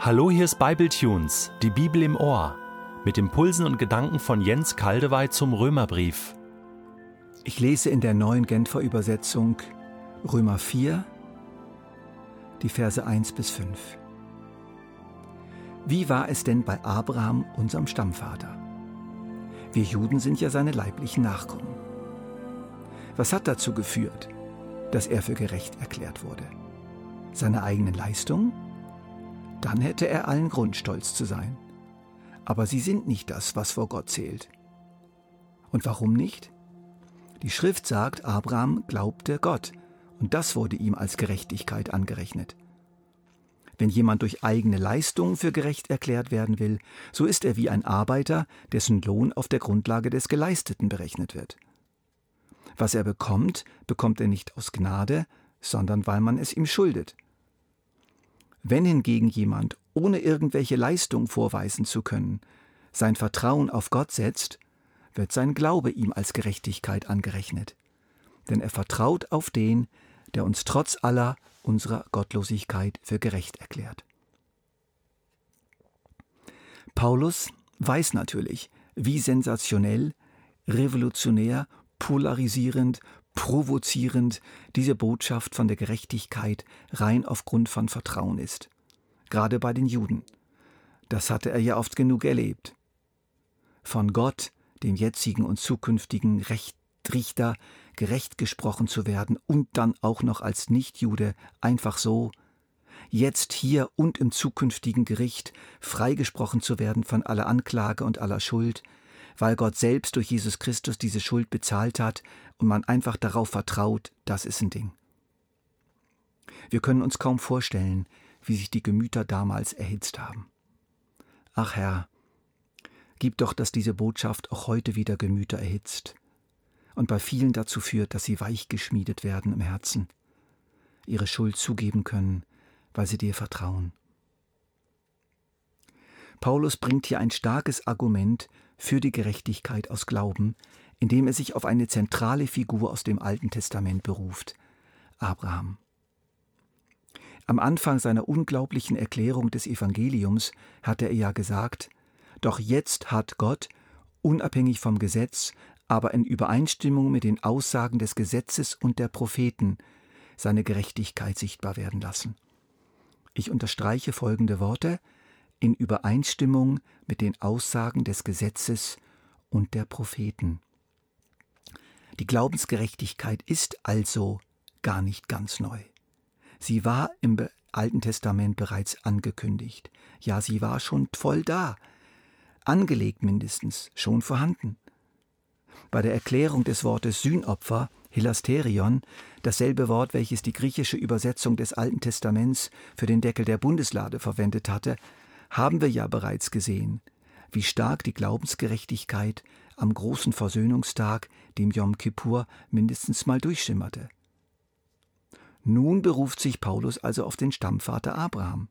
Hallo, hier ist Bibletunes, die Bibel im Ohr, mit Impulsen und Gedanken von Jens Kaldewey zum Römerbrief. Ich lese in der neuen Genfer Übersetzung Römer 4, die Verse 1 bis 5. Wie war es denn bei Abraham, unserem Stammvater? Wir Juden sind ja seine leiblichen Nachkommen. Was hat dazu geführt, dass er für gerecht erklärt wurde? Seine eigene Leistung? Dann hätte er allen Grund, stolz zu sein. Aber sie sind nicht das, was vor Gott zählt. Und warum nicht? Die Schrift sagt, Abraham glaubte Gott, und das wurde ihm als Gerechtigkeit angerechnet. Wenn jemand durch eigene Leistung für gerecht erklärt werden will, so ist er wie ein Arbeiter, dessen Lohn auf der Grundlage des Geleisteten berechnet wird. Was er bekommt, bekommt er nicht aus Gnade, sondern weil man es ihm schuldet. Wenn hingegen jemand, ohne irgendwelche Leistung vorweisen zu können, sein Vertrauen auf Gott setzt, wird sein Glaube ihm als Gerechtigkeit angerechnet. Denn er vertraut auf den, der uns trotz aller unserer Gottlosigkeit für gerecht erklärt. Paulus weiß natürlich, wie sensationell, revolutionär, polarisierend, provozierend diese Botschaft von der Gerechtigkeit rein aufgrund von Vertrauen ist. Gerade bei den Juden. Das hatte er ja oft genug erlebt. Von Gott, dem jetzigen und zukünftigen Richter, gerecht gesprochen zu werden und dann auch noch als Nichtjude einfach so, jetzt hier und im zukünftigen Gericht freigesprochen zu werden von aller Anklage und aller Schuld, weil Gott selbst durch Jesus Christus diese Schuld bezahlt hat und man einfach darauf vertraut, das ist ein Ding. Wir können uns kaum vorstellen, wie sich die Gemüter damals erhitzt haben. Ach Herr, gib doch, dass diese Botschaft auch heute wieder Gemüter erhitzt und bei vielen dazu führt, dass sie weich geschmiedet werden im Herzen, ihre Schuld zugeben können, weil sie dir vertrauen. Paulus bringt hier ein starkes Argument für die Gerechtigkeit aus Glauben, indem er sich auf eine zentrale Figur aus dem Alten Testament beruft, Abraham. Am Anfang seiner unglaublichen Erklärung des Evangeliums hatte er ja gesagt, doch jetzt hat Gott, unabhängig vom Gesetz, aber in Übereinstimmung mit den Aussagen des Gesetzes und der Propheten, seine Gerechtigkeit sichtbar werden lassen. Ich unterstreiche folgende Worte, in Übereinstimmung mit den Aussagen des Gesetzes und der Propheten. Die Glaubensgerechtigkeit ist also gar nicht ganz neu. Sie war im Alten Testament bereits angekündigt. Ja, sie war schon voll da, angelegt mindestens, schon vorhanden. Bei der Erklärung des Wortes Sühnopfer, Hilasterion, dasselbe Wort, welches die griechische Übersetzung des Alten Testaments für den Deckel der Bundeslade verwendet hatte, haben wir ja bereits gesehen, wie stark die Glaubensgerechtigkeit am großen Versöhnungstag, dem Yom Kippur, mindestens mal durchschimmerte. Nun beruft sich Paulus also auf den Stammvater Abraham,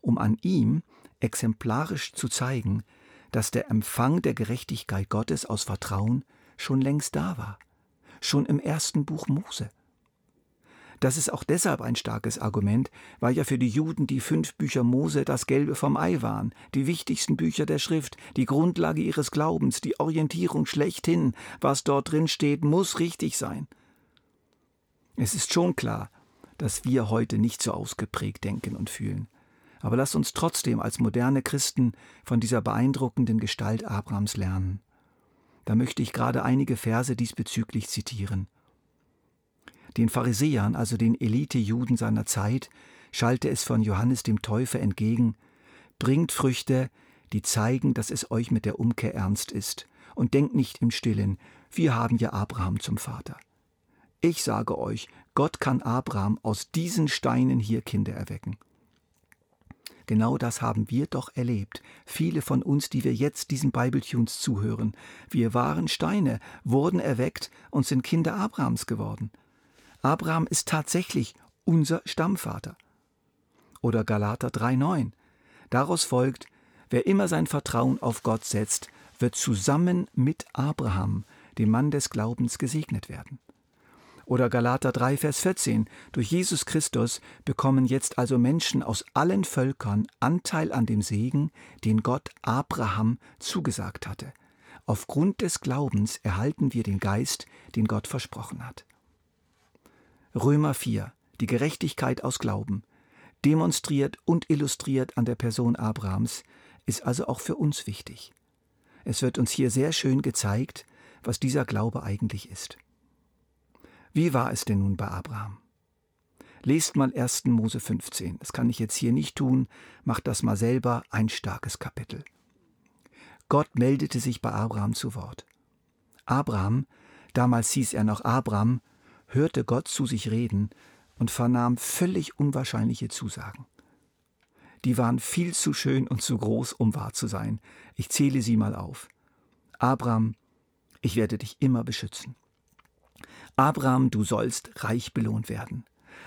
um an ihm exemplarisch zu zeigen, dass der Empfang der Gerechtigkeit Gottes aus Vertrauen schon längst da war, schon im ersten Buch Mose. Das ist auch deshalb ein starkes Argument, weil ja für die Juden die fünf Bücher Mose das Gelbe vom Ei waren, die wichtigsten Bücher der Schrift, die Grundlage ihres Glaubens, die Orientierung schlechthin. Was dort drin steht, muss richtig sein. Es ist schon klar, dass wir heute nicht so ausgeprägt denken und fühlen. Aber lasst uns trotzdem als moderne Christen von dieser beeindruckenden Gestalt Abrahams lernen. Da möchte ich gerade einige Verse diesbezüglich zitieren. Den Pharisäern, also den Elite-Juden seiner Zeit, schallte es von Johannes dem Täufer entgegen: Bringt Früchte, die zeigen, dass es euch mit der Umkehr ernst ist, und denkt nicht im Stillen, wir haben ja Abraham zum Vater. Ich sage euch, Gott kann Abraham aus diesen Steinen hier Kinder erwecken. Genau das haben wir doch erlebt. Viele von uns, die wir jetzt diesen Bibletunes zuhören. Wir waren Steine, wurden erweckt und sind Kinder Abrahams geworden. Abraham ist tatsächlich unser Stammvater. Oder Galater 3,9. Daraus folgt, wer immer sein Vertrauen auf Gott setzt, wird zusammen mit Abraham, dem Mann des Glaubens, gesegnet werden. Oder Galater 3, Vers 14. Durch Jesus Christus bekommen jetzt also Menschen aus allen Völkern Anteil an dem Segen, den Gott Abraham zugesagt hatte. Aufgrund des Glaubens erhalten wir den Geist, den Gott versprochen hat. Römer 4. Die Gerechtigkeit aus Glauben. Demonstriert und illustriert an der Person Abrahams, ist also auch für uns wichtig. Es wird uns hier sehr schön gezeigt, was dieser Glaube eigentlich ist. Wie war es denn nun bei Abraham? Lest mal 1. Mose 15. Das kann ich jetzt hier nicht tun, macht das mal selber, ein starkes Kapitel. Gott meldete sich bei Abraham zu Wort. Abraham, damals hieß er noch Abraham, hörte Gott zu sich reden und vernahm völlig unwahrscheinliche Zusagen. Die waren viel zu schön und zu groß, um wahr zu sein. Ich zähle sie mal auf. Abraham, ich werde dich immer beschützen. Abraham, du sollst reich belohnt werden.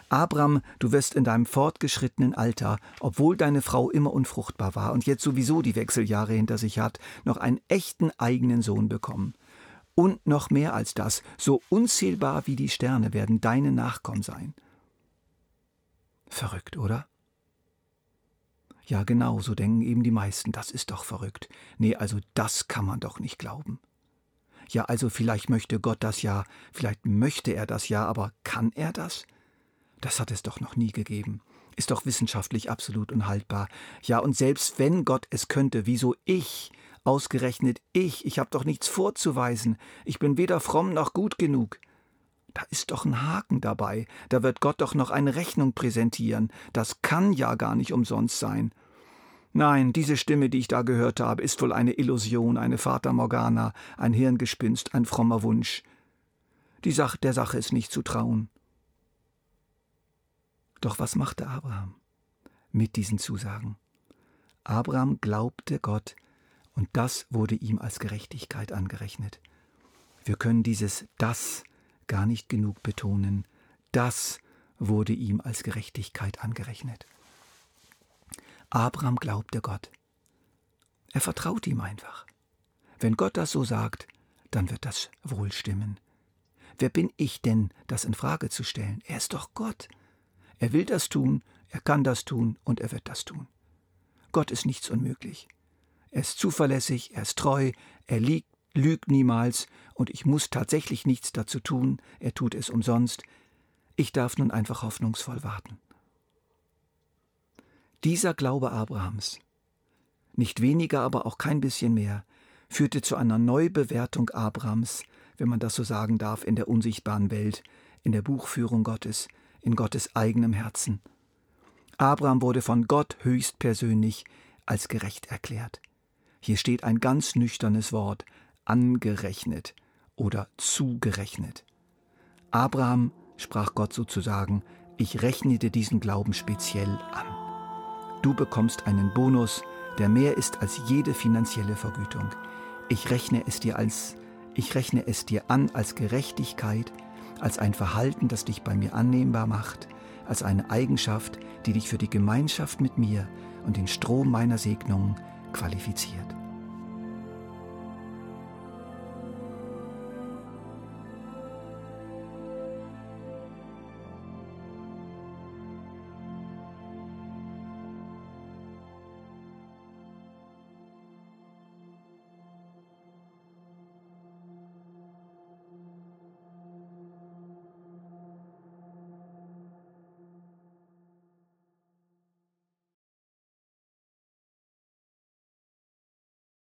Abraham, du wirst in deinem fortgeschrittenen Alter, obwohl deine Frau immer unfruchtbar war und jetzt sowieso die Wechseljahre hinter sich hat, noch einen echten eigenen Sohn bekommen. Und noch mehr als das, so unzählbar wie die Sterne werden deine Nachkommen sein. Verrückt, oder? Ja, genau, so denken eben die meisten. Das ist doch verrückt. Nee, also das kann man doch nicht glauben. Ja, also vielleicht möchte Gott das ja, vielleicht möchte er das ja, aber kann er das? Das hat es doch noch nie gegeben. Ist doch wissenschaftlich absolut unhaltbar. Ja, und selbst wenn Gott es könnte, wieso ich? Ausgerechnet ich, ich habe doch nichts vorzuweisen. Ich bin weder fromm noch gut genug. Da ist doch ein Haken dabei. Da wird Gott doch noch eine Rechnung präsentieren. Das kann ja gar nicht umsonst sein. Nein, diese Stimme, die ich da gehört habe, ist wohl eine Illusion, eine Fata Morgana, ein Hirngespinst, ein frommer Wunsch. Die Sache der Sache ist nicht zu trauen. Doch was machte Abraham mit diesen Zusagen? Abraham glaubte Gott, und das wurde ihm als Gerechtigkeit angerechnet. Wir können dieses das gar nicht genug betonen. Das wurde ihm als Gerechtigkeit angerechnet. Abraham glaubte Gott. Er vertraut ihm einfach. Wenn Gott das so sagt, dann wird das wohl stimmen. Wer bin ich denn, das in Frage zu stellen? Er ist doch Gott. Er will das tun, er kann das tun und er wird das tun. Gott ist nichts unmöglich. Er ist zuverlässig, er ist treu, er liegt, lügt niemals und ich muss tatsächlich nichts dazu tun, er tut es umsonst. Ich darf nun einfach hoffnungsvoll warten. Dieser Glaube Abrahams, nicht weniger, aber auch kein bisschen mehr, führte zu einer Neubewertung Abrahams, wenn man das so sagen darf, in der unsichtbaren Welt, in der Buchführung Gottes, in Gottes eigenem Herzen. Abraham wurde von Gott höchstpersönlich als gerecht erklärt. Hier steht ein ganz nüchternes Wort, angerechnet oder zugerechnet. Abraham, sprach Gott sozusagen, ich rechne dir diesen Glauben speziell an. Du bekommst einen Bonus, der mehr ist als jede finanzielle Vergütung. Ich rechne es dir als ich rechne es dir an als Gerechtigkeit, als ein Verhalten, das dich bei mir annehmbar macht, als eine Eigenschaft, die dich für die Gemeinschaft mit mir und den Strom meiner Segnungen qualifiziert.